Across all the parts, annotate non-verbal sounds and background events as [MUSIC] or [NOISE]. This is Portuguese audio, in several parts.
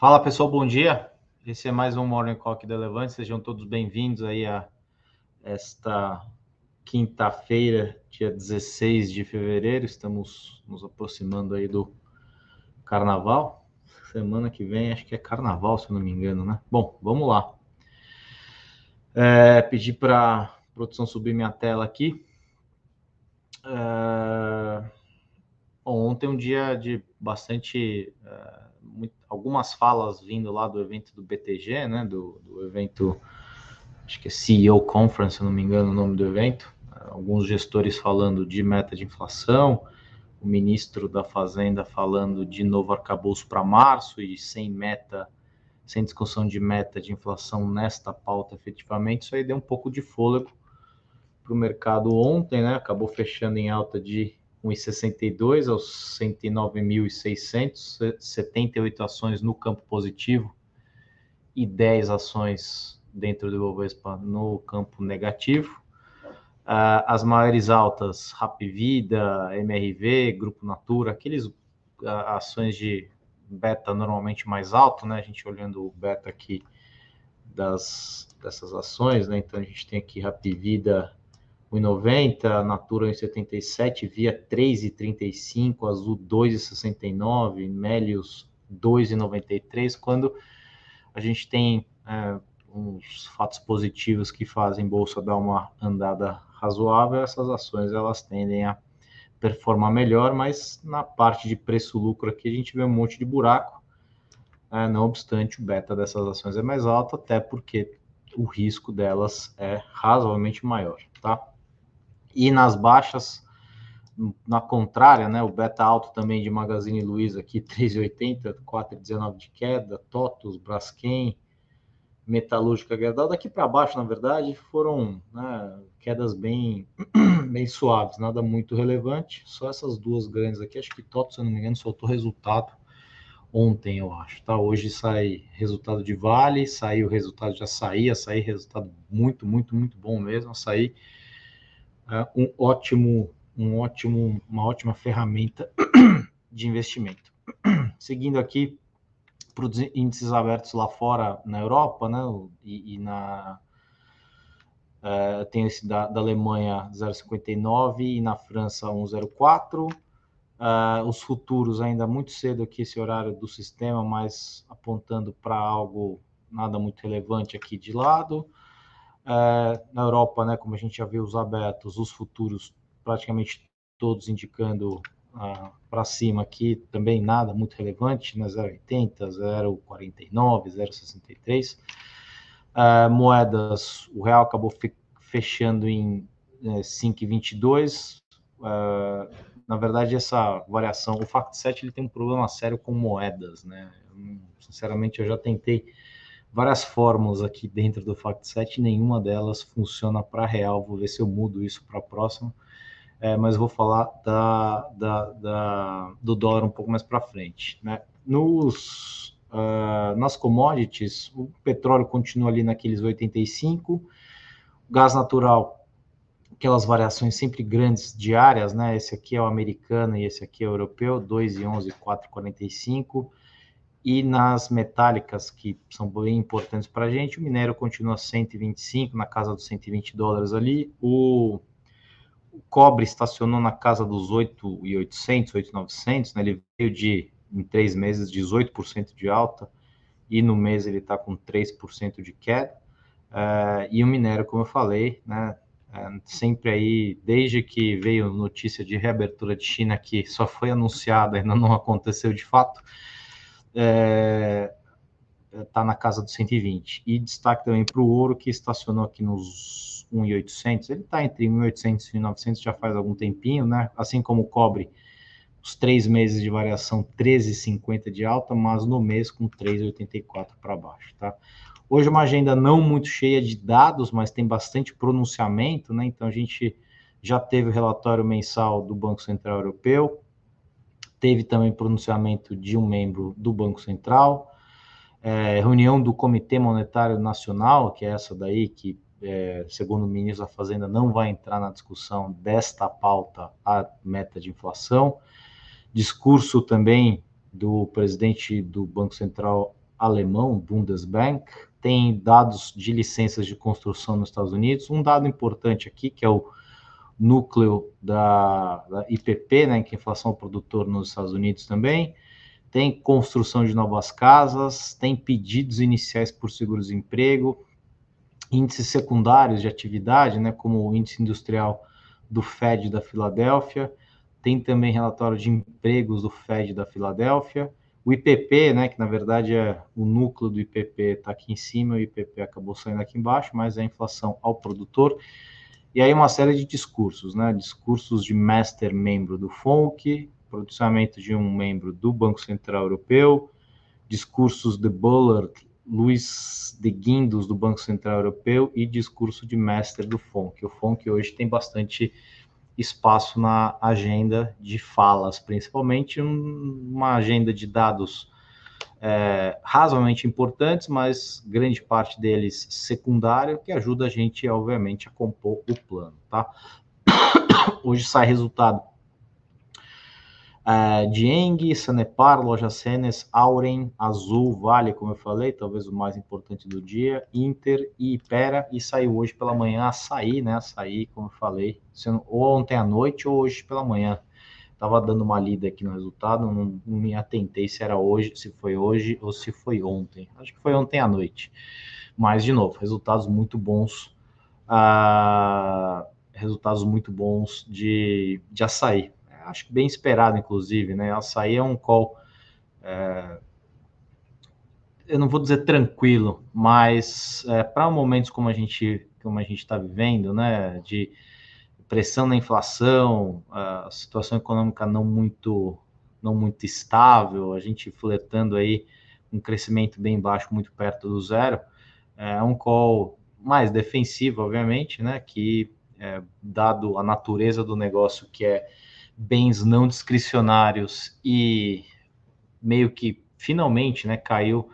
Fala pessoal, bom dia. Esse é mais um Morning Call da Levante. Sejam todos bem-vindos aí a esta quinta-feira, dia 16 de fevereiro. Estamos nos aproximando aí do carnaval. Semana que vem acho que é carnaval, se eu não me engano, né? Bom, vamos lá. É, pedir para produção subir minha tela aqui. É, ontem um dia de bastante. É, muito, algumas falas vindo lá do evento do BTG, né? Do, do, evento, acho que é CEO Conference, se não me engano o nome do evento. Alguns gestores falando de meta de inflação, o ministro da Fazenda falando de novo arcabouço para março e sem meta, sem discussão de meta de inflação nesta pauta efetivamente. Isso aí deu um pouco de fôlego para o mercado ontem, né? Acabou fechando em alta de 1,62 aos 109.600, 78 ações no campo positivo e 10 ações dentro do Ibovespa no campo negativo. Uh, as maiores altas, Rapvida, MRV, Grupo Natura, aqueles uh, ações de beta normalmente mais alto, né? A gente olhando o beta aqui das, dessas ações, né? Então a gente tem aqui Rapvida 1,90, Natura 1,77, Via 3,35, Azul 2,69, Melius 2,93, quando a gente tem é, uns fatos positivos que fazem bolsa dar uma andada razoável, essas ações elas tendem a performar melhor, mas na parte de preço-lucro aqui a gente vê um monte de buraco, é, não obstante o beta dessas ações é mais alto, até porque o risco delas é razoavelmente maior, tá? E nas baixas, na contrária, né, o beta alto também de Magazine Luiza aqui, [LAUGHS] 3,80, 4,19 de queda, TOTUS, Braskem, Metalúrgica Gerdau, daqui para baixo, na verdade, foram né, quedas bem, [CLEARS THROAT] bem suaves, nada muito relevante, só essas duas grandes aqui, acho que TOTUS, se eu não me engano, soltou resultado ontem, eu acho, tá? Hoje sai resultado de Vale, saiu resultado de Açaí, Açaí resultado muito, muito, muito bom mesmo, Açaí um ótimo, um ótimo, uma ótima ferramenta [CLEARS THROAT] de investimento. [CLEARS THROAT] Seguindo aqui para os índices abertos lá fora na Europa, né, e, e na é, tem esse da, da Alemanha 0,59 e na França 1,04. Uh, os futuros ainda muito cedo aqui esse horário do sistema, mas apontando para algo nada muito relevante aqui de lado. É, na Europa, né, como a gente já viu os abertos, os futuros praticamente todos indicando ah, para cima aqui, também nada muito relevante, né, 0,80, 0,49, 0,63. É, moedas, o real acabou fechando em é, 5,22. É, na verdade, essa variação, o FACT7 ele tem um problema sério com moedas, né? Sinceramente, eu já tentei várias fórmulas aqui dentro do FactSet, nenhuma delas funciona para real. Vou ver se eu mudo isso para a próxima. É, mas vou falar da, da, da, do dólar um pouco mais para frente. Né? Nos, uh, nas commodities, o petróleo continua ali naqueles 85, o gás natural, aquelas variações sempre grandes diárias, né? Esse aqui é o americano e esse aqui é o europeu, 2,11, 4,45 e nas metálicas, que são bem importantes para a gente, o minério continua 125, na casa dos 120 dólares ali, o, o cobre estacionou na casa dos 8,800, 8,900, né? ele veio de, em três meses, 18% de alta, e no mês ele está com 3% de queda, uh, e o minério, como eu falei, né, uh, sempre aí, desde que veio notícia de reabertura de China, que só foi anunciada, ainda não aconteceu de fato, é, tá na casa dos 120. E destaque também para o ouro, que estacionou aqui nos 1.800. Ele está entre 1.800 e 1.900 já faz algum tempinho, né? Assim como o cobre, os três meses de variação 13,50 de alta, mas no mês com 3,84 para baixo, tá? Hoje uma agenda não muito cheia de dados, mas tem bastante pronunciamento, né? Então a gente já teve o relatório mensal do Banco Central Europeu, teve também pronunciamento de um membro do Banco Central, é, reunião do Comitê Monetário Nacional, que é essa daí que, é, segundo o ministro da Fazenda, não vai entrar na discussão desta pauta, a meta de inflação, discurso também do presidente do Banco Central alemão, Bundesbank, tem dados de licenças de construção nos Estados Unidos. Um dado importante aqui, que é o núcleo da, da IPP, né, que é inflação ao produtor nos Estados Unidos também, tem construção de novas casas, tem pedidos iniciais por seguro-desemprego, índices secundários de atividade, né, como o índice industrial do Fed da Filadélfia, tem também relatório de empregos do Fed da Filadélfia, o IPP, né, que na verdade é o núcleo do IPP está aqui em cima, o IPP acabou saindo aqui embaixo, mas é a inflação ao produtor. E aí uma série de discursos, né, discursos de master membro do FONC, pronunciamento de um membro do Banco Central Europeu, discursos de Bullard, Luiz de Guindos do Banco Central Europeu e discurso de mestre do FONC. O FONC hoje tem bastante espaço na agenda de falas, principalmente uma agenda de dados é, razoavelmente importantes, mas grande parte deles secundário, que ajuda a gente, obviamente, a compor o plano, tá? [COUGHS] Hoje sai resultado Uh, Dieng, Sanepar, Loja Senes, Auren, Azul, Vale, como eu falei, talvez o mais importante do dia, Inter e Ipera, e saiu hoje pela manhã Açaí, né? Açaí, como eu falei, ou ontem à noite ou hoje pela manhã. Tava dando uma lida aqui no resultado, não, me atentei se era hoje, se foi hoje ou se foi ontem. Acho que foi ontem à noite. Mas, de novo, resultados muito bons. Uh, resultados muito bons de, de açaí acho que bem esperado, inclusive, né? Açaí é um call, é, eu não vou dizer tranquilo, mas é, para momentos como a gente como a gente está vivendo, né, de pressão na inflação, a situação econômica não muito não muito estável, a gente fletando aí um crescimento bem baixo, muito perto do zero, é um call mais defensivo, obviamente, né, que é, dado a natureza do negócio que é bens não discricionários e meio que finalmente né, caiu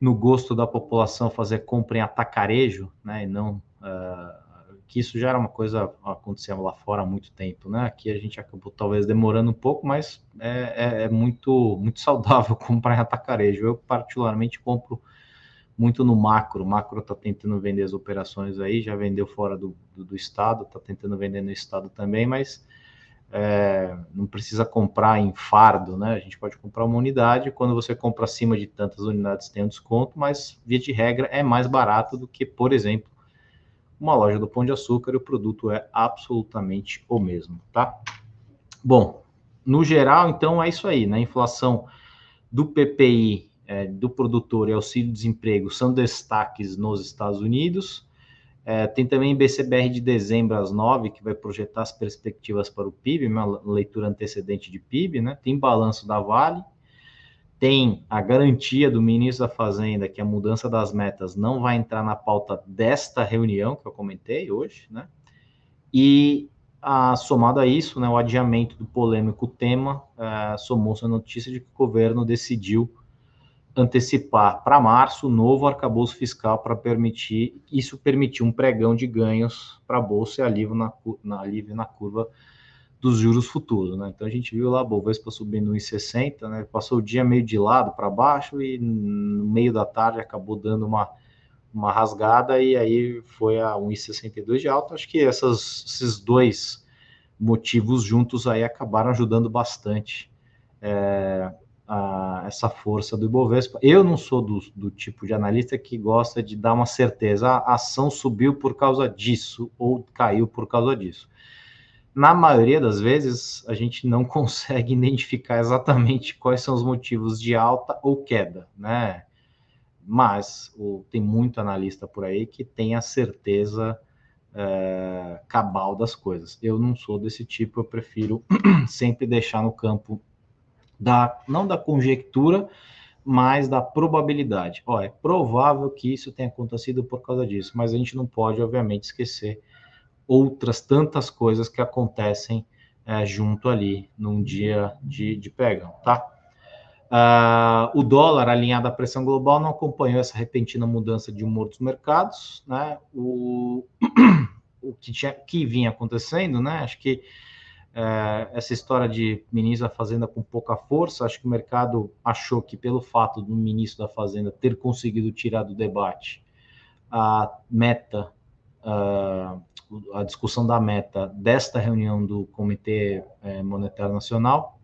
no gosto da população fazer compra em atacarejo, né, e não uh, que isso já era uma coisa acontecia lá fora há muito tempo, né? Aqui a gente acabou talvez demorando um pouco, mas é, é, é muito muito saudável [LAUGHS] comprar em atacarejo. Eu particularmente compro muito no macro. O macro está tentando vender as operações aí, já vendeu fora do, do, do estado, está tentando vender no estado também, mas é, não precisa comprar em fardo, né? A gente pode comprar uma unidade, quando você compra acima de tantas unidades tem um desconto, mas via de regra é mais barato do que, por exemplo, uma loja do Pão de Açúcar e o produto é absolutamente o mesmo, tá? Bom, no geral, então é isso aí, né? Inflação do PPI, é, do produtor e auxílio-desemprego são destaques nos Estados Unidos. É, tem também BCBR de dezembro às nove, que vai projetar as perspectivas para o PIB, uma leitura antecedente de PIB, né? Tem balanço da Vale, tem a garantia do ministro da Fazenda que a mudança das metas não vai entrar na pauta desta reunião que eu comentei hoje, né? E a, somado a isso, né, o adiamento do polêmico tema, é, somou-se a notícia de que o governo decidiu antecipar para março o novo arcabouço fiscal para permitir isso permitir um pregão de ganhos para a bolsa e alívio na, na, alívio na curva dos juros futuros, né? Então a gente viu lá a Bovespa subindo 1,60, né? Passou o dia meio de lado para baixo e no meio da tarde acabou dando uma, uma rasgada e aí foi a 1,62 de alta. Acho que essas, esses dois motivos juntos aí acabaram ajudando bastante é, a, essa força do Ibovespa. Eu não sou do, do, tipo de analista que gosta de dar uma certeza, a ação subiu por causa disso ou caiu por causa disso. Na maioria das vezes, a gente não [LAUGHS] consegue identificar exatamente quais são os motivos de alta ou queda, né? Mas o, tem muito analista por aí que tem a certeza é, cabal das coisas. Eu não sou desse tipo, eu prefiro [CLEARS THROAT] sempre deixar no campo da não da conjectura, mas da probabilidade. Ó, é provável que isso tenha acontecido por causa disso, mas a gente não pode, obviamente, esquecer outras tantas coisas que acontecem é, junto ali num dia de, de pregão, tá? Uh, o dólar alinhado à pressão global não acompanhou essa repentina mudança de humor dos mercados, né? O, [CLEARS THROAT] o que, tinha, que vinha acontecendo, né? Acho que É, essa história de ministro da Fazenda com pouca força, acho que o mercado achou que pelo fato do ministro da Fazenda ter conseguido tirar do debate a meta, a discussão da meta desta reunião do Comitê é, Monetário Nacional,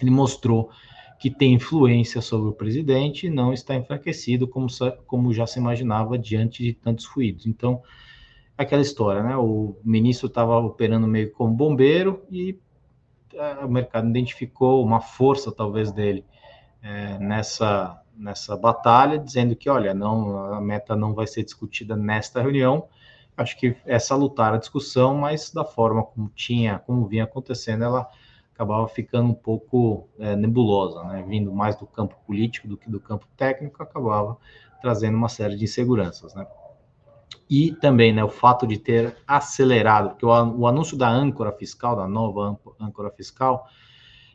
ele mostrou que tem influência sobre o presidente e não está enfraquecido como, como já se imaginava diante de tantos ruídos. Então, aquela história, né? O ministro estava operando meio como bombeiro e é, o mercado identificou uma força, talvez, dele é, nessa, nessa batalha, dizendo que, olha, não, a meta não vai ser discutida nesta reunião. Acho que essa lutar a discussão, mas da forma como tinha, como vinha acontecendo, ela acabava ficando um pouco é, nebulosa, né? Vindo mais do campo político do que do campo técnico, acabava trazendo uma série de inseguranças, né? E também, né, o fato de ter acelerado, porque o, o anúncio da âncora fiscal, da nova âncora fiscal,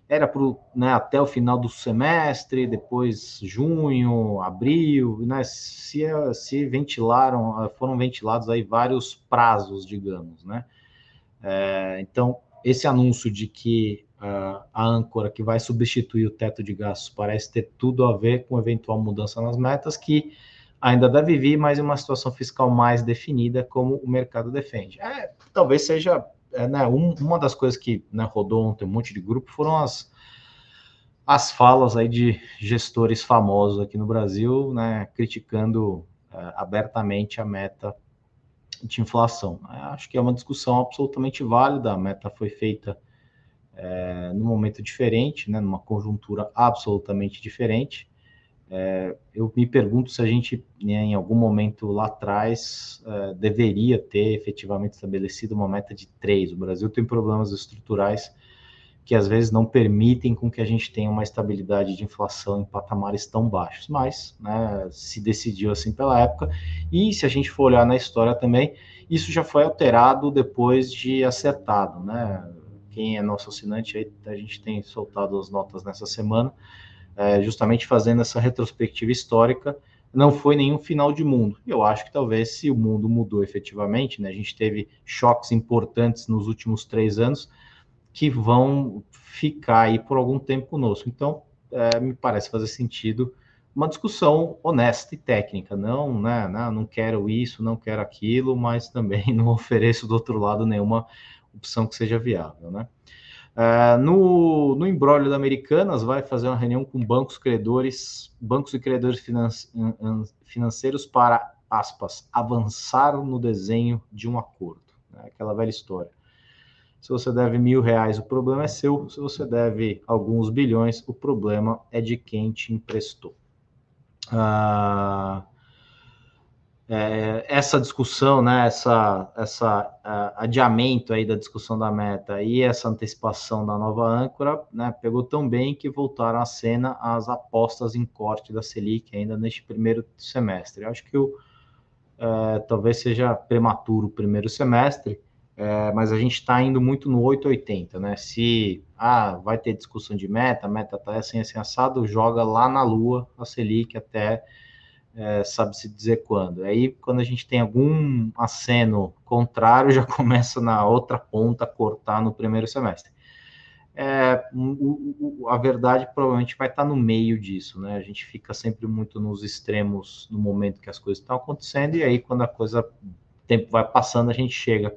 era pro, né, até o final do semestre, depois junho, abril, né, se, se ventilaram, foram ventilados aí vários prazos, digamos, né. É, então, esse anúncio de que a âncora que vai substituir o teto de gastos parece ter tudo a ver com eventual mudança nas metas, que ainda deve vir, mas em uma situação fiscal mais definida, como o mercado defende. É, talvez seja é, né, um, uma das coisas que né, rodou ontem um monte de grupo foram as, as falas aí de gestores famosos aqui no Brasil, né, criticando é, abertamente a meta de inflação. acho que é uma discussão absolutamente válida, a meta foi feita é, num momento diferente, né, numa conjuntura absolutamente diferente. É, eu me pergunto se a gente, né, em algum momento lá atrás, é, deveria ter efetivamente estabelecido uma meta de três. O Brasil tem problemas estruturais que às vezes não permitem com que a gente tenha uma estabilidade de inflação em patamares tão baixos, mas né, se decidiu assim pela época. E se a gente for olhar na história também, isso já foi alterado depois de acertado, né? quem é nosso assinante aí, a gente tem soltado as notas nessa semana, é, justamente fazendo essa retrospectiva histórica. Não foi nenhum final de mundo. Eu acho que talvez se o mundo mudou efetivamente, né, a gente teve choques importantes nos últimos três anos que vão ficar aí por algum tempo conosco. Então, é, me parece fazer sentido uma discussão honesta e técnica, não, né, não, não quero isso, não quero aquilo, mas também [LAUGHS] não ofereço do outro lado nenhuma opção que seja viável, né? Uh, no, no embrólio da Americanas, vai fazer uma reunião com bancos credores, bancos e credores finan financeiros para, aspas, avançar no desenho de um acordo. Né? Aquela velha história. Se você deve mil reais, o problema é seu. Se você deve alguns bilhões, o problema é de quem te emprestou. Uh, é, essa discussão, né, essa, essa adiamento aí da discussão da meta e essa antecipação da nova âncora, né, pegou tão bem que voltaram à cena as apostas em corte da Selic ainda neste primeiro semestre. Eu acho que o, uh, talvez seja prematuro o primeiro semestre, uh, mas a gente está indo muito no 880, né? Se ah, vai ter discussão de meta, meta está assim, assim assado, joga lá na lua a Selic até é, sabe-se dizer quando. Aí, quando a gente tem algum aceno contrário, [LAUGHS] já começa na outra ponta a cortar no primeiro semestre. É, o, o, a verdade provavelmente vai estar no meio disso, né? A gente fica sempre muito nos extremos no momento que as coisas estão acontecendo, e aí, quando a coisa, o tempo vai passando, a gente chega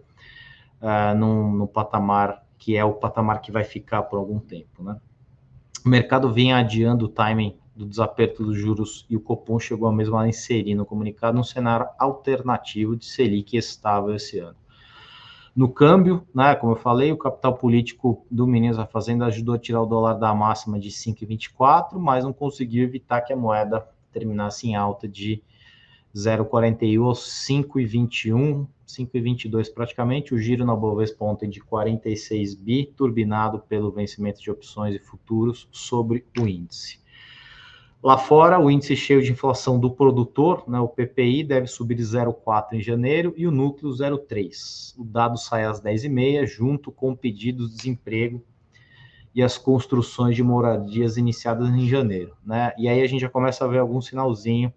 uh, num, patamar que é o patamar que vai ficar por algum tempo, né? O mercado vinha adiando o timing do desaperto dos juros e o Copom chegou mesmo a inserir no comunicado um cenário alternativo de Selic estável esse ano. No câmbio, né, como eu falei, o capital político do Ministro da Fazenda ajudou a tirar o dólar da máxima de 5,24, mas não conseguiu evitar que a moeda terminasse em alta de 0,41 aos 5,21, 5,22 praticamente. O giro na Bovespa ontem de 46 bi, turbinado pelo vencimento de opções e futuros sobre o índice. Lá fora, o índice cheio de inflação do produtor, né, o PPI, deve subir de 0,4 em janeiro e o núcleo 0,3. O dado sai às 10h30, junto com o pedido de desemprego e as construções de moradias iniciadas em janeiro. Né? E aí a gente já começa a ver algum sinalzinho.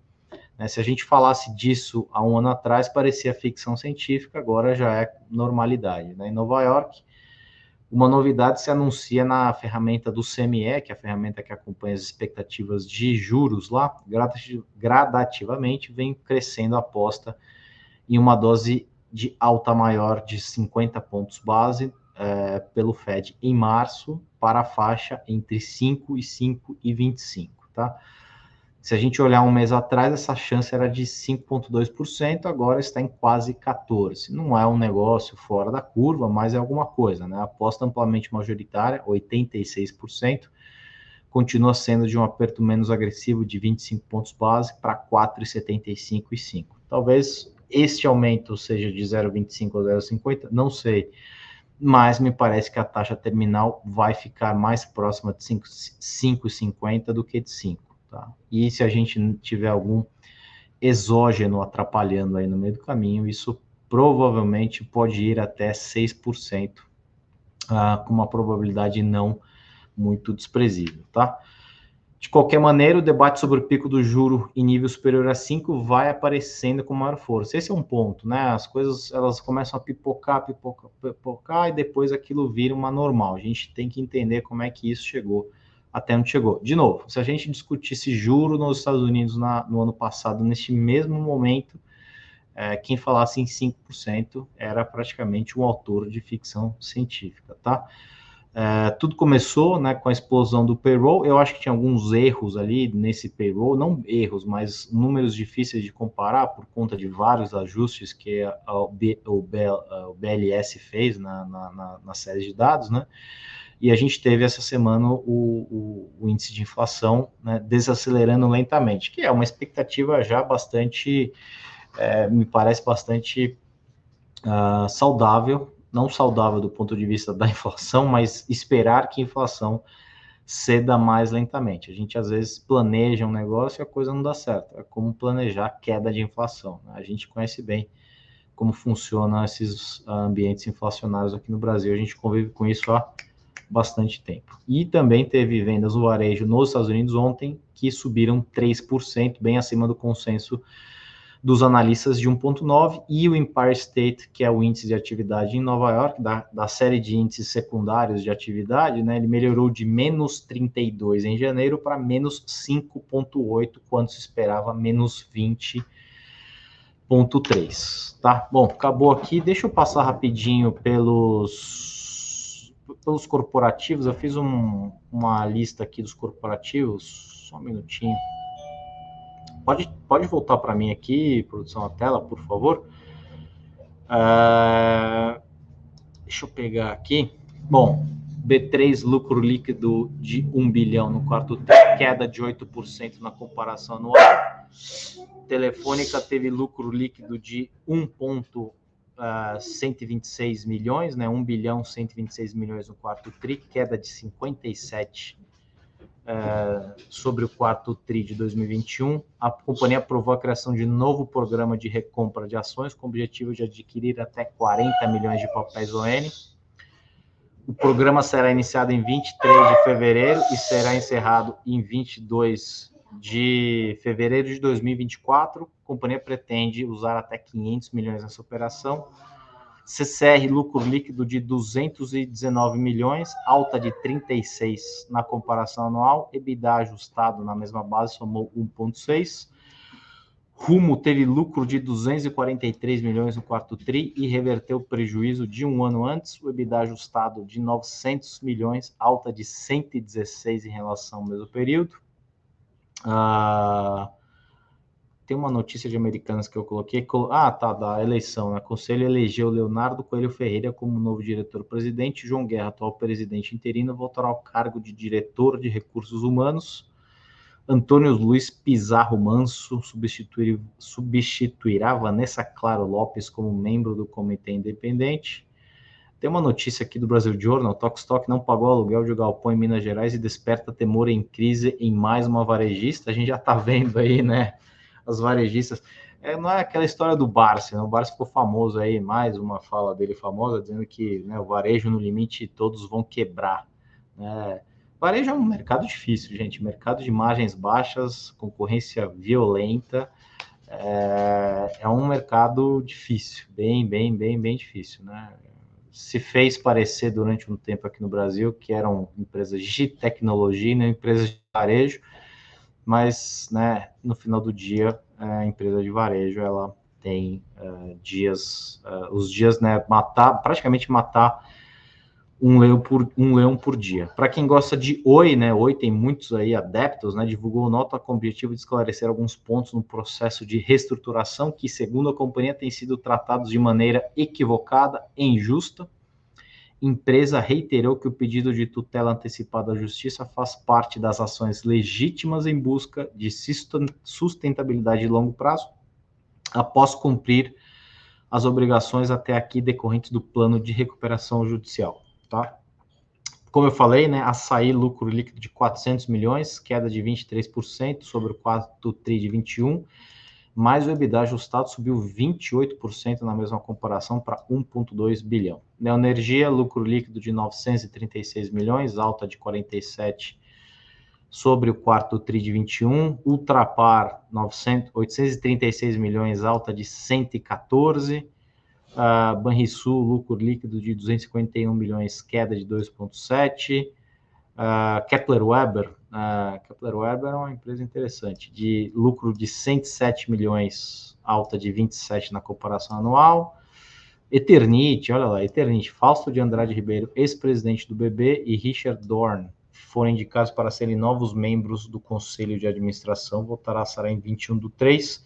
Né? Se a gente falasse disso há um ano atrás, parecia ficção científica, agora já é normalidade. Né? Em Nova York, Uma novidade se anuncia na ferramenta do CME, que é a ferramenta que acompanha as expectativas de juros lá, gradativamente vem crescendo a aposta em uma dose de alta maior de 50 pontos base é, pelo Fed em março para a faixa entre 5 e 5 e 25, tá? Se a gente olhar um mês atrás, essa chance era de 5,2%, agora está em quase 14%. Não é um negócio fora da curva, mas é alguma coisa, né? A aposta amplamente majoritária, 86%, continua sendo de um aperto menos agressivo de 25 pontos base para 4,75 e 5. Talvez este aumento seja de 0,25 ou 0,50, não sei. Mas me parece que a taxa terminal vai ficar mais próxima de 5,50 do que de 5. Tá? E se a gente tiver algum exógeno atrapalhando aí no meio do caminho, isso provavelmente pode ir até 6%, ah, com uma probabilidade não muito desprezível, tá? De qualquer maneira, o debate sobre o pico do juro em nível superior a 5 vai aparecendo com maior força. Esse é um ponto, né? As coisas elas começam a pipocar, pipocar, pipocar e depois aquilo vira uma normal. A gente tem que entender como é que isso chegou até onde chegou. De novo, se a gente discutisse juro nos Estados Unidos na, no ano passado, neste mesmo momento, é, quem falasse em 5% era praticamente um autor de ficção científica, tá? É, tudo começou né, com a explosão do payroll. Eu acho que tinha alguns erros ali nesse payroll, não erros, mas números difíceis de comparar por conta de vários ajustes que a, a, B, o, B, o, BLS fez na, na, na, na série de dados, né? E a gente teve essa semana o, o, o índice de inflação né, desacelerando lentamente, que é uma expectativa já bastante, é, me parece bastante uh, saudável, não saudável do ponto de vista da [LAUGHS] inflação, mas esperar que a inflação ceda mais lentamente. A gente às vezes planeja um negócio e a coisa não dá certo. É como planejar queda de inflação. Né? A gente conhece bem como funcionam esses ambientes inflacionários aqui no Brasil. A gente convive com isso há bastante tempo. E também teve vendas no varejo nos Estados Unidos ontem que subiram 3%, bem acima do consenso dos analistas de 1,9%, e o Empire State, que é o índice de atividade em Nova York, da, da série de índices secundários de atividade, né, ele melhorou de menos 32 em janeiro para menos 5,8, quando se esperava menos 20,3. Tá? Bom, acabou aqui. Deixa eu passar rapidinho pelos pelos corporativos, eu fiz um, uma lista aqui dos corporativos, só um minutinho. Pode, pode voltar para mim aqui, produção na tela, por favor. Uh, deixa eu pegar aqui. Bom, B3, lucro líquido de 1 bilhão no quarto tri, queda de 8% na comparação anual. Telefônica teve lucro líquido de 1 ponto uh, 126 milhões, né? 1 bilhão 126 milhões no quarto TRI, queda de 57 uh, sobre o quarto TRI de 2021. A companhia aprovou a criação de novo programa de recompra de ações com o objetivo de adquirir até 40 milhões de papéis ON. O programa será iniciado em 23 de fevereiro e será encerrado em 22 de fevereiro de 2024. Companhia pretende usar até 500 milhões nessa operação. CCR lucro líquido de 219 milhões, alta de 36 na comparação anual. EBITDA ajustado na mesma base somou 1,6. Rumo teve lucro de 243 milhões no quarto TRI e reverteu o prejuízo de um ano antes. O EBITDA ajustado de 900 milhões, alta de 116 em relação ao mesmo período. Ah, tem uma notícia de Americanas que eu coloquei. Ah, tá, da eleição. Né? O Conselho elegeu Leonardo Coelho Ferreira como novo diretor-presidente. João Guerra, atual presidente interino, voltará ao cargo de diretor de recursos humanos. Antônio Luiz Pizarro Manso substituirá Vanessa Claro Lopes como membro do comitê independente. Tem uma notícia aqui do Brasil Journal: Tokstok não pagou aluguel de galpão em Minas Gerais e desperta temor em crise em mais uma varejista. A gente já está vendo aí, né? As varejistas. É, não é aquela história do Barça, né? O Barça ficou famoso aí, mais uma fala dele famosa, dizendo que né, o varejo no limite todos vão quebrar. Né? Varejo é um mercado difícil, gente. Mercado de margens baixas, concorrência violenta. É, é um mercado difícil, bem, bem, bem, bem difícil, né? se fez parecer durante um tempo aqui no Brasil que eram empresas de tecnologia, não empresas de varejo, mas né, no final do dia, a empresa de varejo ela tem uh, dias, uh, os dias, né, matar, praticamente matar um leão por, um leão por dia. Para quem gosta de Oi, né? Oi tem muitos aí adeptos, né? Divulgou nota com o objetivo de esclarecer alguns pontos no processo de reestruturação que, segundo a companhia, têm sido tratados de maneira equivocada e injusta. Empresa reiterou que o pedido de tutela antecipada à justiça faz parte das ações legítimas em busca de sustentabilidade de longo prazo, após cumprir as obrigações até aqui decorrentes do plano de recuperação judicial tá? Como eu falei, né, açaí lucro líquido de 400 milhões, queda de 23% sobre o quarto tri de 21, mas o EBITDA ajustado subiu 28% na mesma comparação para 1,2 bilhão. Neoenergia, lucro líquido de 936 milhões, alta de 47 sobre o quarto tri de 21, Ultrapar 900, 836 milhões, alta de 114 Uh, Banrisul, lucro líquido de 251 milhões, queda de 2,7. Uh, Kepler Weber, uh, Kepler Weber é uma empresa interessante, de lucro de 107 milhões, alta de 27 na comparação anual. Eternite, olha lá, Eternite, Fausto de Andrade Ribeiro, ex-presidente do BB, e Richard Dorn foram indicados para serem novos membros do Conselho de Administração, voltará a ser em 21 do 3.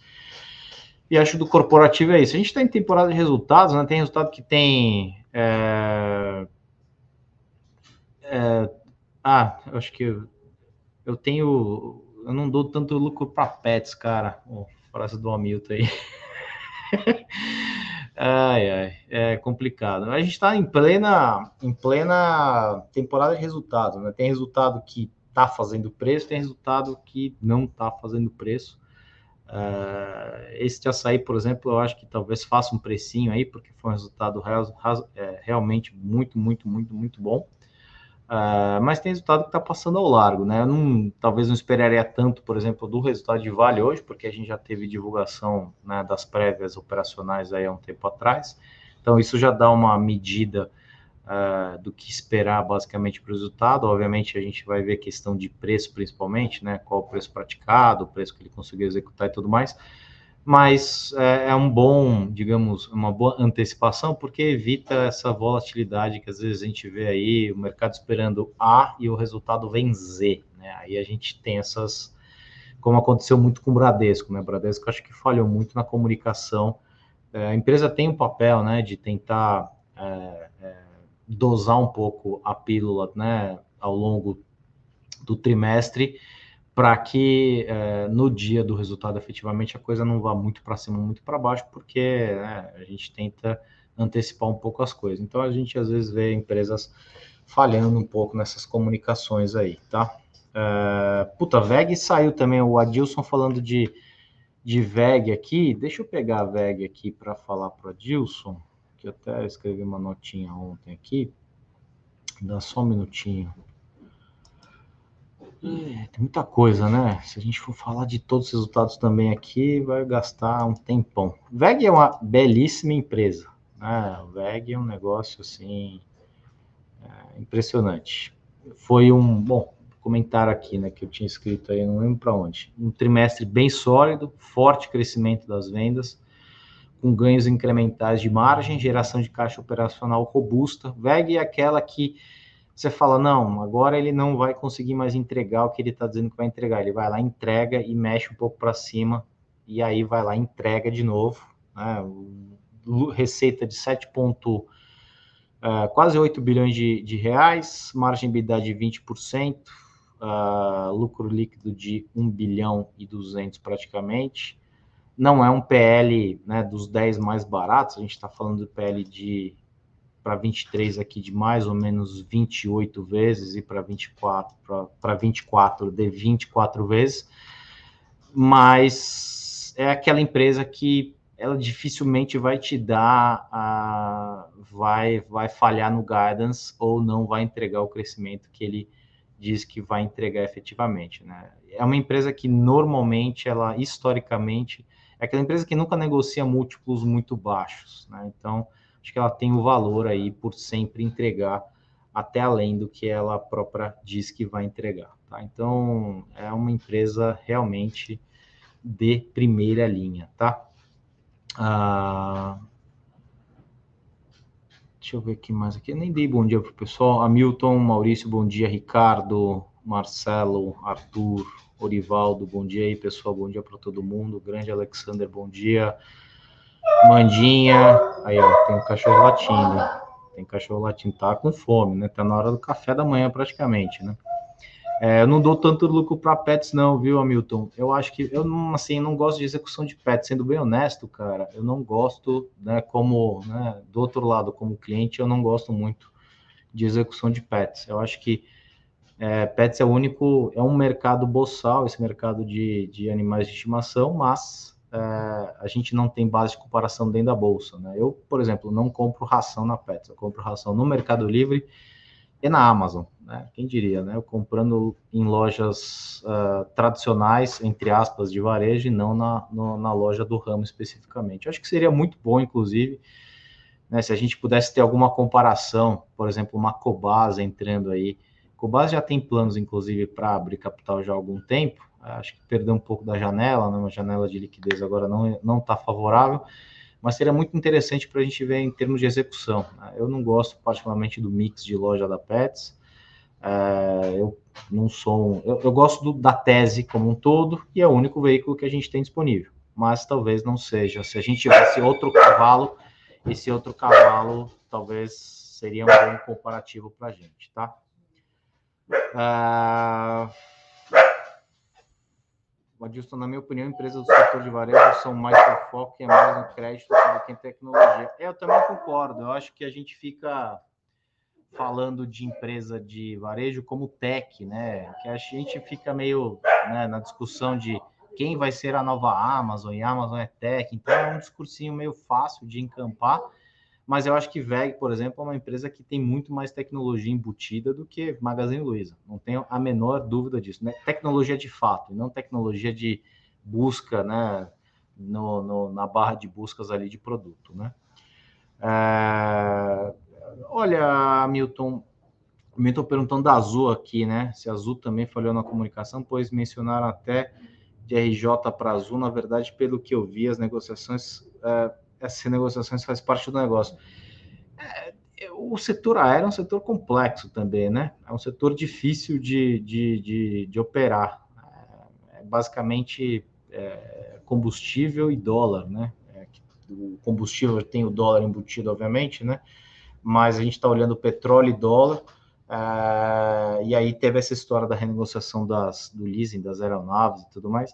E acho do corporativo é isso. A gente está em temporada de resultados, né? Tem resultado que tem. É... É... Ah, eu acho que eu, eu tenho. Eu não dou tanto lucro para pets, cara. Oh, frase do Hamilton aí. [LAUGHS] ai, ai, é complicado. A gente está em plena, em plena temporada de resultados, né? Tem resultado que está fazendo preço, tem resultado que não está fazendo preço. Uh, esse de açaí, por exemplo, eu acho que talvez faça um precinho aí, porque foi um resultado real, é, realmente muito, muito, muito, muito bom. Uh, mas tem resultado que está passando ao largo, né? Eu não, talvez não esperaria tanto, por exemplo, do resultado de Vale hoje, porque a gente já teve divulgação né, das prévias operacionais aí há um tempo atrás. Então, isso já dá uma medida uh, do que esperar basicamente para o resultado. Obviamente, a gente vai ver questão de preço, principalmente, né? Qual o preço praticado, o preço que ele conseguiu executar e tudo mais. Mas é, é um bom, digamos, uma boa antecipação, porque evita essa volatilidade que às vezes a gente vê aí, o mercado esperando A e o resultado vem Z. Né? Aí a gente tem essas como aconteceu muito com o Bradesco, né? O Bradesco acho que falhou muito na comunicação. É, a empresa tem um papel, né, de tentar é, é, dosar um pouco a pílula né, ao longo do trimestre, para que é, no dia do resultado efetivamente a coisa não vá muito para cima, muito para baixo, porque né, a gente tenta antecipar um pouco as coisas. Então a gente às vezes vê empresas falhando um pouco nessas comunicações aí, tá? É, puta, VEG saiu também, o Adilson falando de, de VEG aqui. Deixa eu pegar a VEG aqui para falar para o Adilson que até escrevi uma notinha ontem aqui. Dá só um minutinho. É, tem muita coisa, né? Se a gente for falar de todos os resultados também aqui, vai gastar um tempão. VEG é uma belíssima empresa. Né? VEG é um negócio assim é, impressionante. Foi um bom comentário aqui, né? Que eu tinha escrito aí, não lembro para onde. Um trimestre bem sólido, forte crescimento das vendas com ganhos incrementais de margem, geração de caixa operacional robusta. VEG é aquela que você fala, não, agora ele não vai conseguir mais entregar o que ele está dizendo que vai entregar. Ele vai lá, entrega e mexe um pouco para cima, e aí vai lá, entrega de novo. Né? Receita de 7 ponto, uh, quase 8 bilhões de, de reais, margem EBITDA de 20%, uh, lucro líquido de 1 bilhão e 200 praticamente, não é um PL né, dos 10 mais baratos, a gente está falando do PL de para 23 aqui de mais ou menos 28 vezes e para 24 para 24 de 24 vezes, mas é aquela empresa que ela dificilmente vai te dar a vai vai falhar no guidance ou não vai entregar o crescimento que ele diz que vai entregar efetivamente, né? É uma empresa que normalmente ela historicamente é aquela empresa que nunca negocia múltiplos muito baixos, né? Então, acho que ela tem o valor aí por sempre entregar até além do que ela própria diz que vai entregar. Tá? Então, é uma empresa realmente de primeira linha, tá? Ah, deixa eu ver aqui mais aqui. Eu nem dei bom dia para o pessoal. Hamilton, Maurício, bom dia. Ricardo, Marcelo, Arthur, Orivaldo, bom dia aí, pessoal. Bom dia para todo mundo. Grande Alexander, bom dia. Mandinha, aí ó, tem um cachorro latindo. Tem cachorro latindo, tá com fome, né? Tá na hora do café da manhã praticamente, né? É, eu não dou tanto lucro para pets, não, viu, Hamilton? Eu acho que eu não, assim, não gosto de execução de pets, sendo bem honesto, cara. Eu não gosto, né, como, né, do outro lado, como cliente, eu não gosto muito de execução de pets. Eu acho que é, pets é o único, é um mercado boçal, esse mercado de, de animais de estimação, mas é, a gente não tem base de comparação dentro da bolsa, né? Eu, por exemplo, não compro ração na Pets, eu compro ração no Mercado Livre e na Amazon, né? Quem diria, né? Eu comprando em lojas uh, tradicionais, entre aspas, de varejo, e não na, no, na loja do ramo especificamente. Eu acho que seria muito bom, inclusive, né, se a gente pudesse ter alguma comparação, por exemplo, uma Cobasa entrando aí. Cobasa já tem planos, inclusive, para abrir capital já há algum tempo. Acho que perdeu um pouco da janela, né? uma janela de liquidez agora não está favorável mas seria muito interessante para a gente ver em termos de execução. Né? Eu não gosto particularmente do mix de loja da Pets, é, eu não sou. Eu, eu gosto do, da tese como um todo e é o único veículo que a gente tem disponível, mas talvez não seja. Se a gente tivesse outro cavalo, esse outro cavalo talvez seria um bom comparativo para a gente, tá? Uh, Adilson, na minha opinião, empresas do setor de varejo são mais por foco e é mais no crédito do que em tecnologia. Eu também concordo. Eu acho que a gente fica falando de empresa de varejo como tech, né? Que a gente fica meio né, na discussão de quem vai ser a nova Amazon e Amazon é tech. Então é um discursinho meio fácil de encampar mas eu acho que VEG, por exemplo, é uma empresa que tem muito mais tecnologia embutida do que Magazine Luiza. Não tenho a menor dúvida disso. Né? Tecnologia de fato, e não tecnologia de busca, né? No, no, na barra de buscas ali de produto, né? É... Olha, Milton, Milton perguntando da Azul aqui, né? Se a Azul também falhou na comunicação, pois mencionaram até de RJ para Azul. Na verdade, pelo que eu vi, as negociações é, essas negociações faz parte do negócio. É, o setor aéreo é um setor complexo também, né? É um setor difícil de, de, de, de operar. É, basicamente é, combustível e dólar, né? É, o combustível tem o dólar embutido, obviamente, né? Mas a gente está olhando petróleo e dólar. É, e aí teve essa história da renegociação das, do leasing das aeronaves e tudo mais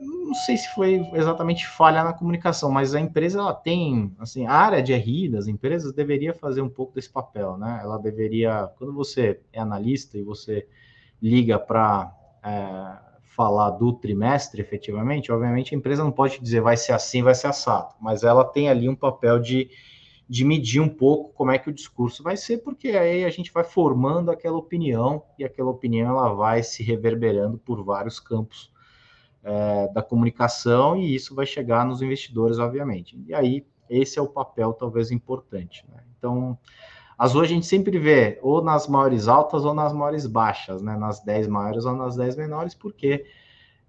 não sei se foi exatamente falha na comunicação, mas a empresa ela tem, assim, a área de RI das empresas deveria fazer um pouco desse papel, né? Ela deveria, quando você é analista e você liga para é, falar do trimestre, efetivamente, obviamente a empresa não pode dizer vai ser assim, vai ser assado, mas ela tem ali um papel de, de medir um pouco como é que o discurso vai ser, porque aí a gente vai formando aquela opinião e aquela opinião ela vai se reverberando por vários campos é, da comunicação e isso vai chegar nos investidores, obviamente. E aí, esse é o papel talvez importante. Né? Então, as hoje a gente sempre vê ou nas maiores altas ou nas maiores baixas, né? nas 10 maiores ou nas 10 menores, porque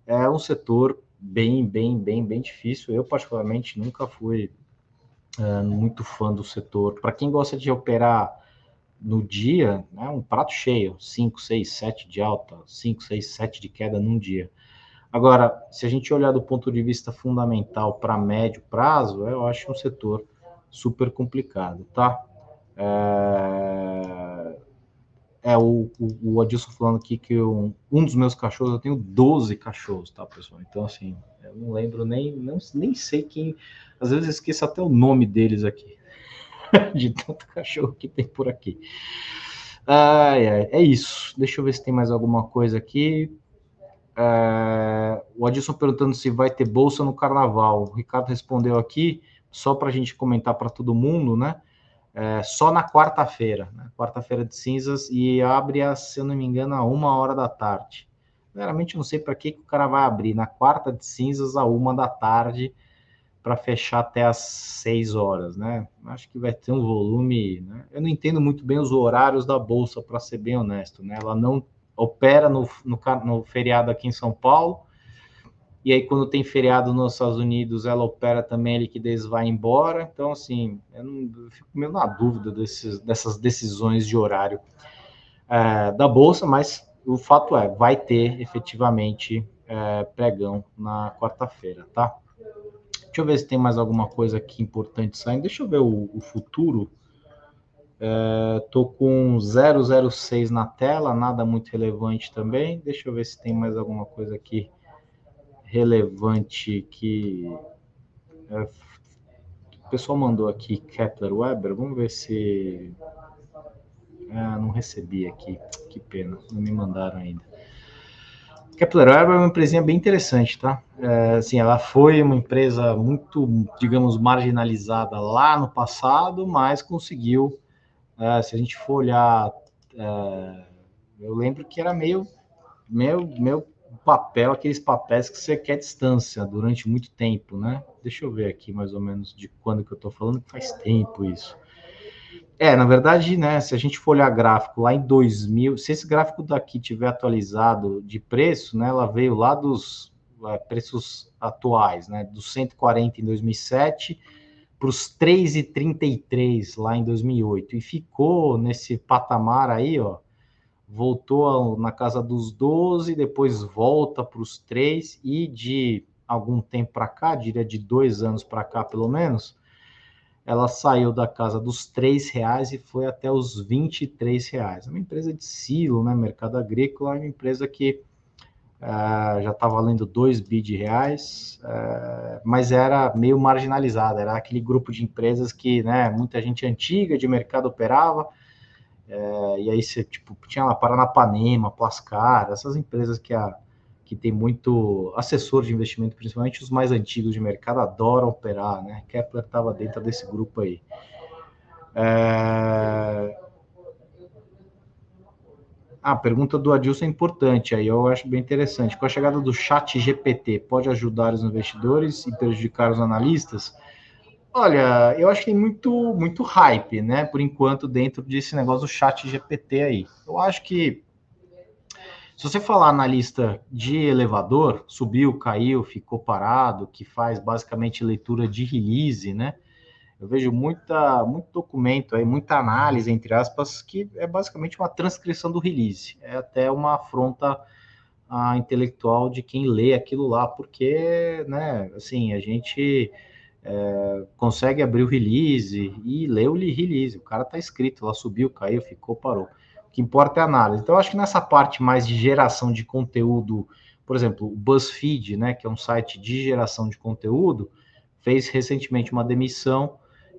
é um setor bem, bem, bem, bem difícil. Eu, particularmente, nunca fui é, muito fã do setor. Para quem gosta de operar no dia, é né, um prato cheio, 5, 6, 7 de alta, 5, 6, 7 de queda num dia. Agora, se a gente olhar do ponto de vista fundamental para médio prazo, eu acho um setor super complicado, tá? É, é o, o, o Adilson falando aqui que eu, um dos meus cachorros, eu tenho 12 cachorros, tá, pessoal? Então, assim, eu não lembro nem, não, nem sei quem, às vezes esqueço até o nome deles aqui, [LAUGHS] de tanto cachorro que tem por aqui. Ai, ai, é isso. Deixa eu ver se tem mais alguma coisa aqui. É, o Adilson perguntando se vai ter bolsa no carnaval. O Ricardo respondeu aqui, só para a gente comentar para todo mundo, né? É, só na quarta-feira, né? quarta-feira de cinzas, e abre, a, se eu não me engano, a uma hora da tarde. Realmente não sei para que, que o cara vai abrir na quarta de cinzas a uma da tarde para fechar até às 6 horas, né? Acho que vai ter um volume. Né? Eu não entendo muito bem os horários da bolsa, para ser bem honesto, né? Ela não opera no, no, no, feriado aqui em São Paulo. E aí, quando tem feriado nos Estados Unidos, ela opera também, a liquidez vai embora. Então, assim, eu, não, eu fico meio na dúvida desses, dessas decisões de horário é, da Bolsa, mas o fato é, vai ter efetivamente é, pregão na quarta-feira, tá? Deixa eu ver se tem mais alguma coisa aqui importante saindo. Deixa eu ver o, o futuro. É, tô com 006 na tela, nada muito relevante também. Deixa eu ver se tem mais alguma coisa aqui relevante que é, o pessoal mandou aqui Kepler Weber. Vamos ver se ah, não recebi aqui. Que pena, não me mandaram ainda. Kepler Weber é uma empresinha bem interessante, tá? É, assim, ela foi uma empresa muito, digamos, marginalizada lá no passado, mas conseguiu, é, se a gente for olhar, é, eu lembro que era meio, meio, meio papel, aqueles papéis que você quer distância durante muito tempo, né? Deixa eu ver aqui mais ou menos de quando que eu tô falando, faz tempo isso. É, na verdade, né, se a gente for olhar gráfico lá em 2000, se esse gráfico daqui tiver atualizado de preço, né, ela veio lá dos é, preços atuais, né, dos 140 em 2007 para os 3,33 lá em 2008 e ficou nesse patamar aí, ó, voltou na casa dos 12, depois volta para os 3 e de algum tempo para cá, diria de dois anos para cá pelo menos, ela saiu da casa dos três reais e foi até os 23 reais. É uma empresa de silo, né? Mercado agrícola, é uma empresa que uh, já está valendo 2 bi de reais, uh, mas era meio marginalizada, era aquele grupo de empresas que né, muita gente antiga de mercado operava, uh, e aí você tipo, tinha lá Paranapanema, Plascar, essas empresas que a que tem muito assessor de investimento, principalmente os mais antigos de mercado, adoram operar, né? Kepler estava dentro desse grupo aí. É... Ah, a pergunta do Adilson é importante, aí eu acho bem interessante. Com a chegada do chat GPT, pode ajudar os investidores e prejudicar os analistas? Olha, eu acho que tem muito, muito hype, né, por enquanto, dentro desse negócio do chat GPT aí. Eu acho que se você falar na lista de elevador, subiu, caiu, ficou parado, que faz basicamente leitura de release, né? Eu vejo muita, muito documento aí, muita análise, entre aspas, que é basicamente uma transcrição do release. É até uma afronta a intelectual de quem lê aquilo lá, porque, né, assim, a gente é, consegue abrir o release e ler o release. O cara tá escrito lá, subiu, caiu, ficou, parou que importa é a análise. Então, acho que nessa parte mais de geração de conteúdo, por exemplo, o BuzzFeed, né, que é um site de geração de conteúdo, fez recentemente uma demissão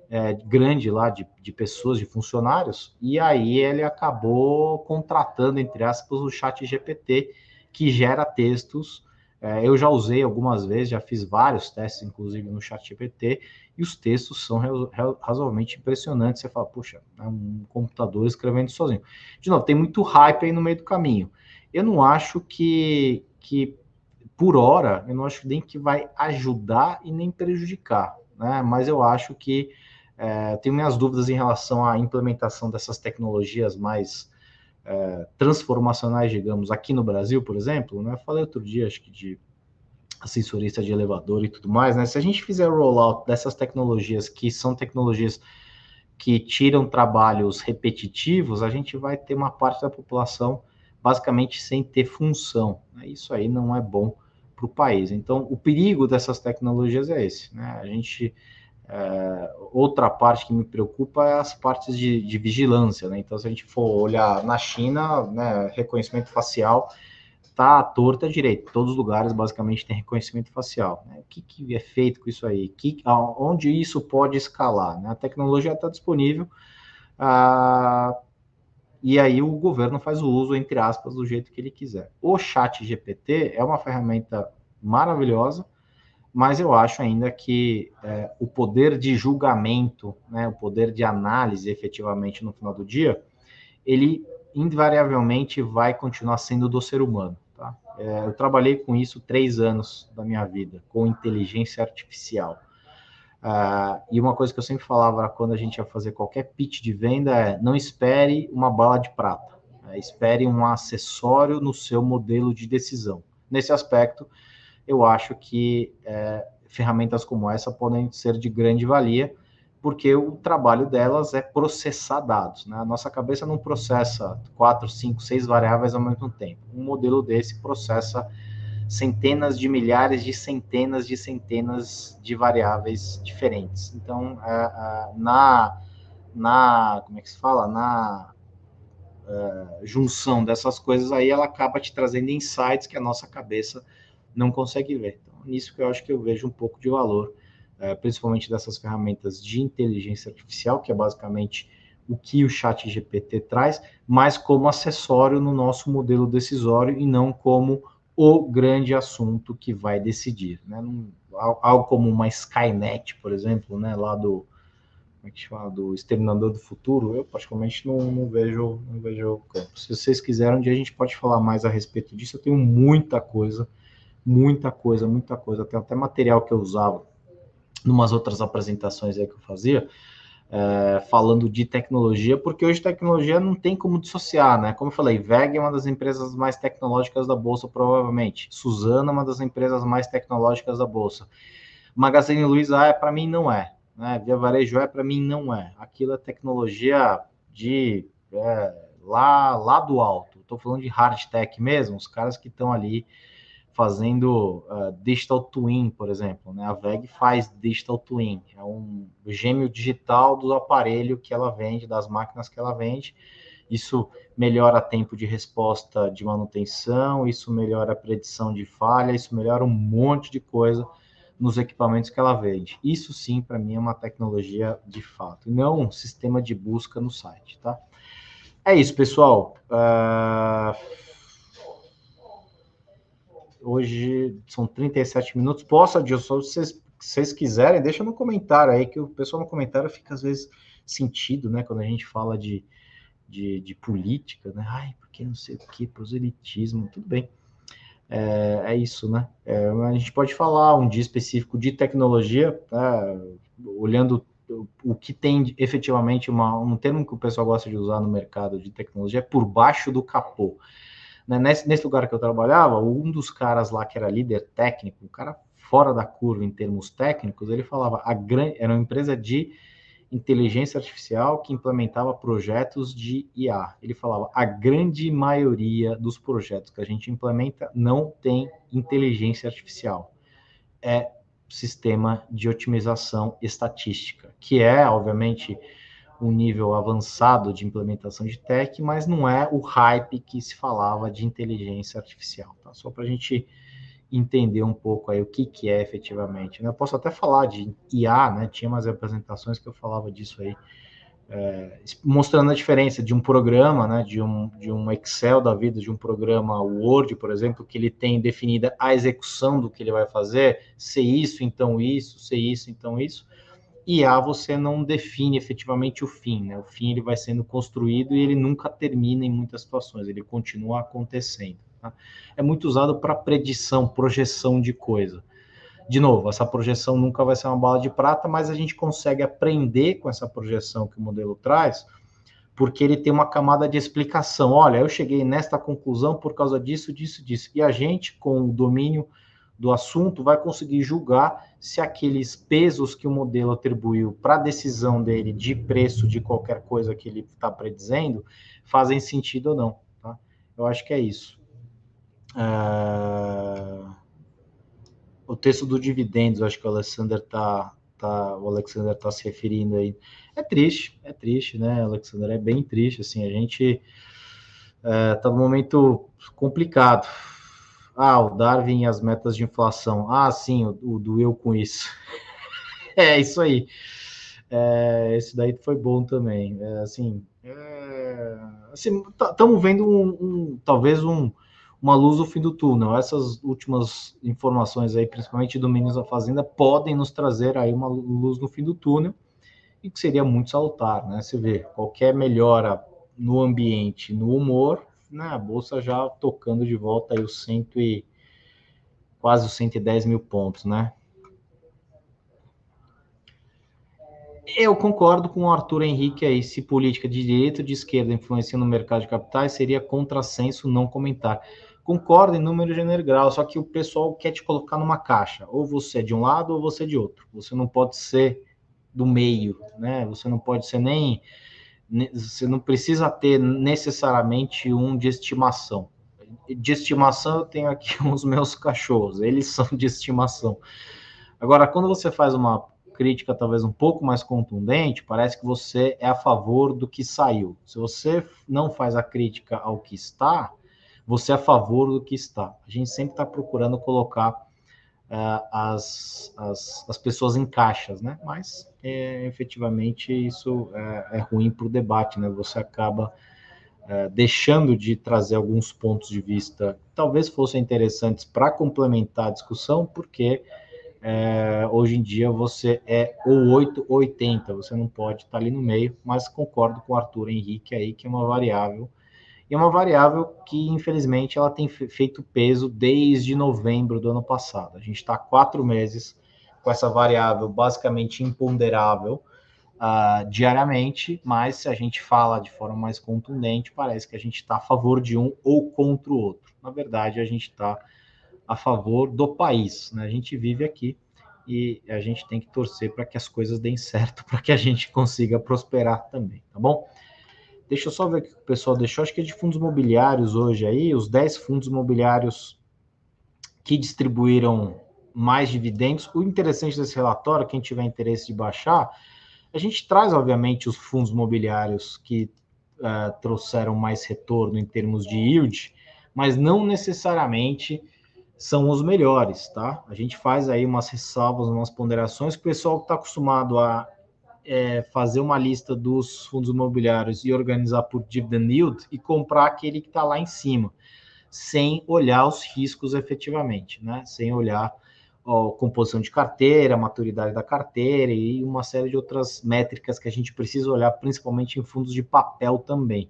é, grande lá de, de pessoas, de funcionários, e aí ele acabou contratando, entre aspas, o chat GPT, que gera textos é, eu já usei algumas vezes, já fiz vários testes, inclusive no chat GPT, e os textos são razoavelmente impressionantes. Você fala, puxa, é um computador escrevendo sozinho. De novo, tem muito hype aí no meio do caminho. Eu não acho que, que por hora, eu não acho nem que vai ajudar e nem prejudicar, né? Mas eu acho que é, tenho minhas dúvidas em relação à implementação dessas tecnologias mais é, transformacionais, digamos, aqui no Brasil, por exemplo, né? Eu falei outro dia, acho que de assessorista de elevador e tudo mais, né? Se a gente fizer rollout dessas tecnologias que são tecnologias que tiram trabalhos repetitivos, a gente vai ter uma parte da população basicamente sem ter função. Né? Isso aí não é bom para o país. Então, o perigo dessas tecnologias é esse, né? A gente é, outra parte que me preocupa é as partes de, de, vigilância, né? Então, se a gente for olhar na China, né, reconhecimento facial está torta direito. Todos os lugares basicamente tem reconhecimento facial. Né? O que, que, é feito com isso aí? Que, onde isso pode escalar? Né? A tecnologia está disponível ah, e aí o governo faz o uso, entre aspas, do jeito que ele quiser. O Chat GPT é uma ferramenta maravilhosa mas eu acho ainda que é, o poder de julgamento, né, o poder de análise efetivamente no final do dia, ele invariavelmente vai continuar sendo do ser humano. Tá? É, eu trabalhei com isso três anos da minha vida, com inteligência artificial. Uh, e uma coisa que eu sempre falava quando a gente ia fazer qualquer pitch de venda é não espere uma bala de prata, é, espere um acessório no seu modelo de decisão. Nesse aspecto, eu acho que é, ferramentas como essa podem ser de grande valia, porque o trabalho delas é processar dados. Né? A nossa cabeça não processa quatro, cinco, seis variáveis ao mesmo tempo. Um modelo desse processa centenas de milhares de centenas de centenas de variáveis diferentes. Então, é, é, na, na, como é que se fala? Na é, junção dessas coisas aí, ela acaba te trazendo insights que a nossa cabeça não consegue ver. Então, nisso que eu acho que eu vejo um pouco de valor, principalmente dessas ferramentas de inteligência artificial, que é basicamente o que o chat GPT traz, mas como acessório no nosso modelo decisório e não como o grande assunto que vai decidir. Né? algo como uma Skynet, por exemplo, né? lá do, como é que chama? do Exterminador do Futuro, eu particularmente não, não vejo não vejo campo. Se vocês quiserem, um dia a gente pode falar mais a respeito disso. Eu tenho muita coisa, muita coisa, muita coisa. Tem até material que eu usava em umas outras apresentações aí que eu fazia, é, falando de tecnologia, porque hoje tecnologia não tem como dissociar, né? Como eu falei, VEG é uma das empresas mais tecnológicas da Bolsa, provavelmente. Suzana é uma das empresas mais tecnológicas da Bolsa. Magazine Luiza, é, para mim, não é. Né? Via Varejo, é, para mim, não é. Aquilo é tecnologia de é, lá, lá do alto. Estou falando de hard tech mesmo, os caras que estão ali fazendo uh, digital twin, por exemplo. Né? A VEG faz digital twin, é um gêmeo digital do aparelho que ela vende, das máquinas que ela vende. Isso melhora tempo de resposta de manutenção, isso melhora a predição de falha, isso melhora um monte de coisa nos equipamentos que ela vende. Isso sim, para mim, é uma tecnologia de fato, não um sistema de busca no site, tá? É isso, pessoal. Uh Hoje são 37 minutos. Posso, Adilson, se vocês, vocês quiserem, deixa no comentário aí, que o pessoal no comentário fica às vezes sentido, né? Quando a gente fala de, de, de política, né? Ai, porque não sei o que, proselitismo, tudo bem. É, é isso, né? É, a gente pode falar um dia específico de tecnologia, tá? olhando o que tem efetivamente uma, um termo que o pessoal gosta de usar no mercado de tecnologia é por baixo do capô. Né? Nesse, nesse lugar que eu trabalhava, um dos caras lá que era líder técnico, um cara fora da curva em termos técnicos, ele falava, a grande, era uma empresa de inteligência artificial que implementava projetos de IA. Ele falava, a grande maioria dos projetos que a gente implementa não tem inteligência artificial. É sistema de otimização estatística, que é, obviamente, um nível avançado de implementação de tech, mas não é o hype que se falava de inteligência artificial, tá? Só para a gente entender um pouco aí o que, que é efetivamente. Né? Eu posso até falar de IA, né? Tinha umas apresentações que eu falava disso aí, é, mostrando a diferença de um programa, né? De um, de um Excel da vida, de um programa Word, por exemplo, que ele tem definida a execução do que ele vai fazer, ser isso, então isso, ser isso, então isso e A você não define efetivamente o fim, né? O fim ele vai sendo construído e ele nunca termina em muitas situações, ele continua acontecendo. Tá? É muito usado para predição, projeção de coisa. De novo, essa projeção nunca vai ser uma bala de prata, mas a gente consegue aprender com essa projeção que o modelo traz, porque ele tem uma camada de explicação. Olha, eu cheguei nesta conclusão por causa disso, disso, disso. E a gente, com o domínio do assunto vai conseguir julgar se aqueles pesos que o modelo atribuiu para a decisão dele de preço de qualquer coisa que ele está predizendo fazem sentido ou não. Tá? Eu acho que é isso. Uh... O texto do dividendos, acho que o Alexander está tá, o Alexander está se referindo aí. É triste, é triste, né, Alexander? É bem triste, assim, a gente está uh, num momento complicado ah, o Darwin e as metas de inflação. Ah, sim, o, o doeu com isso. [LAUGHS] é isso aí. É, esse daí foi bom também. É, assim, é, assim, estamos tá, vendo um, um, talvez um, uma luz no fim do túnel. Essas últimas informações aí, principalmente do Meninos da Fazenda, podem nos trazer aí uma luz no fim do túnel e que seria muito salutar, né? Você vê, qualquer melhora no ambiente, no humor, né, a bolsa já tocando de volta aí os cento e quase os 110 mil pontos, né? Eu concordo com o Arthur Henrique aí, se política de direita ou de esquerda influencia no mercado de capitais, seria contrassenso não comentar. Concordo em número gênero grau, só que o pessoal quer te colocar numa caixa. Ou você é de um lado ou você é de outro. Você não pode ser do meio, né? Você não pode ser nem. Você não precisa ter necessariamente um de estimação. De estimação, eu tenho aqui [LAUGHS] os meus cachorros, eles são de estimação. Agora, quando você faz uma crítica talvez um pouco mais contundente, parece que você é a favor do que saiu. Se você não faz a crítica ao que está, você é a favor do que está. A gente sempre está procurando colocar uh, as, as, as, pessoas em caixas, né? Mas é, efetivamente isso é, é ruim para o debate, né? Você acaba uh, deixando de trazer alguns pontos de vista que talvez fossem interessantes para complementar a discussão, porque é, hoje em dia você é ou 8 ou 80, você não pode estar ali no meio, mas concordo com o Arthur Henrique aí, que é uma variável, e é uma variável que, infelizmente, ela tem feito peso desde novembro do ano passado. A gente está quatro meses com essa variável basicamente imponderável uh, diariamente, mas se a gente fala de forma mais contundente, parece que a gente está a favor de um ou contra o outro. Na verdade, a gente está a favor do país. Né? A gente vive aqui e a gente tem que torcer para que as coisas deem certo, [LAUGHS] para que a gente consiga prosperar também, tá bom? Deixa eu só ver o que o pessoal deixou. Acho que é de fundos imobiliários hoje aí, os 10 fundos imobiliários que distribuíram mais dividendos. O interessante desse relatório, quem tiver interesse de baixar, a gente traz, obviamente, os fundos imobiliários que uh, trouxeram mais retorno em termos de yield, mas não necessariamente são os melhores, tá? A gente faz aí umas ressalvas, umas ponderações, o pessoal que está acostumado a é, fazer uma lista dos fundos imobiliários e organizar por dividend yield e comprar aquele que está lá em cima, sem olhar os riscos efetivamente, né? Sem olhar ó, composição de carteira, maturidade da carteira e uma série de outras métricas que a gente precisa olhar, principalmente em fundos de papel também.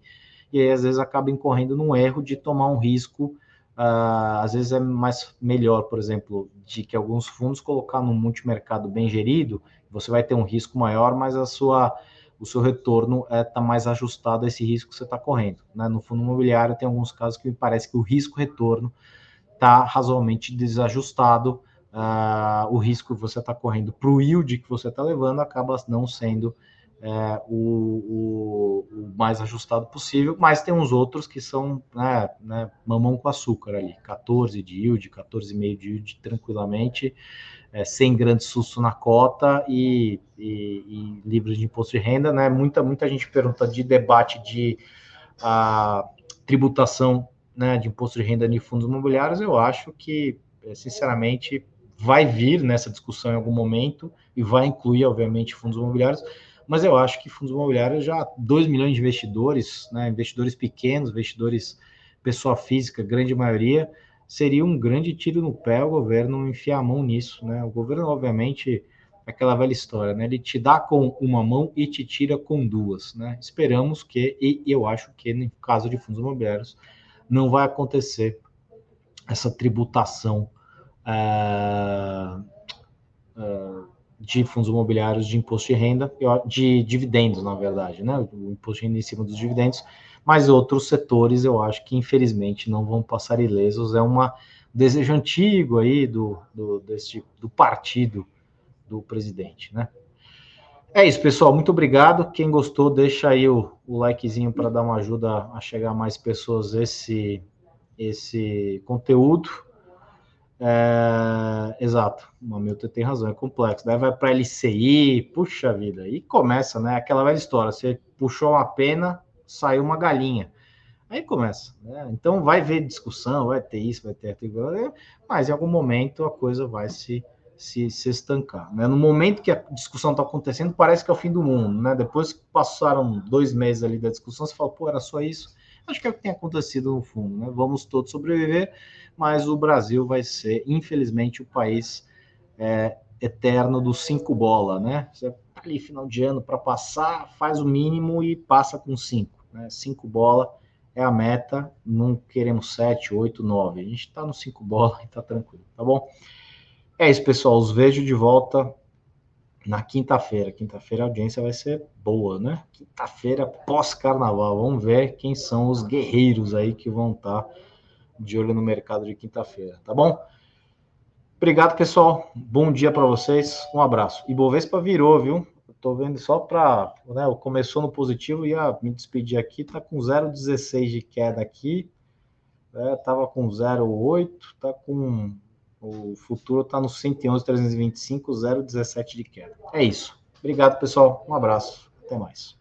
E aí, às vezes, acaba incorrendo num erro de tomar um risco Uh, às vezes é mais melhor, por exemplo, de que alguns fundos colocar num multimercado bem gerido, você vai ter um risco maior, mas a sua, o seu retorno está é, tá mais ajustado a esse risco que você está correndo. Né? No fundo imobiliário tem alguns casos que me parece que o risco-retorno está razoavelmente desajustado, uh, o risco que você está correndo para o yield que você está levando acaba não sendo é, o, o, o, mais ajustado possível, mas tem uns outros que são né, né, mamão com açúcar ali, 14 de yield, 14,5 de yield tranquilamente, é, sem grande susto na cota e, e, e, livros de imposto de renda, né? Muita, muita gente pergunta de debate de a, tributação né, de imposto de renda de fundos imobiliários, eu acho que, é, sinceramente, vai vir nessa discussão em algum momento e vai incluir, obviamente, fundos imobiliários, mas eu acho que fundos imobiliários já 2 milhões de investidores, né, investidores pequenos, investidores pessoa física, grande maioria, seria um grande tiro no pé o governo enfiar a mão nisso, né? O governo, obviamente, é aquela velha história, né? Ele te dá com uma mão e te tira com duas, né? Esperamos que, e eu acho que no caso de fundos imobiliários, não vai acontecer essa tributação uh, uh, de fundos imobiliários de imposto de renda, de dividendos, na verdade, né? O imposto de renda em cima dos dividendos, mas outros setores eu acho que infelizmente não vão passar ilesos. É um desejo antigo aí do, do, desse, do partido do presidente, né? É isso, pessoal. Muito obrigado. Quem gostou, deixa aí o, o likezinho para dar uma ajuda a chegar mais pessoas esse, esse conteúdo. É, exato, o Hamilton tem razão, é complexo. Daí vai para LCI, puxa vida, e começa, né? Aquela velha história: você puxou uma pena, saiu uma galinha. Aí começa, né? Então vai ver discussão, vai ter isso, vai ter aquilo, mas em algum momento a coisa vai se, se, se estancar. Né? No momento que a discussão está acontecendo, parece que é o fim do mundo, né? Depois que passaram dois meses ali da discussão, você fala, pô, era só isso. Acho que é o que tem acontecido no fundo, né? Vamos todos sobreviver, mas o Brasil vai ser, infelizmente, o país é, eterno do cinco bola, né? Você tá ali final de ano para passar, faz o mínimo e passa com cinco, né? Cinco bola é a meta, não queremos sete, oito, nove. A gente está no cinco bola [LAUGHS] e tá tranquilo, tá bom? É isso, pessoal. Os vejo de volta na quinta-feira. Quinta-feira a audiência vai ser boa, né? Quinta-feira pós-carnaval. Vamos ver quem são os guerreiros aí que vão estar de olho no mercado de quinta-feira, tá bom? Obrigado, pessoal. Bom dia para vocês. Um abraço. E Bovespa virou, viu? Tô vendo só para, né, começou no positivo ia me despedir aqui, tá com 0,16 de queda aqui. É, tava com 0,8, tá com o futuro está no 111,325, 0,17 de queda. É isso. Obrigado, pessoal. Um abraço. Até mais.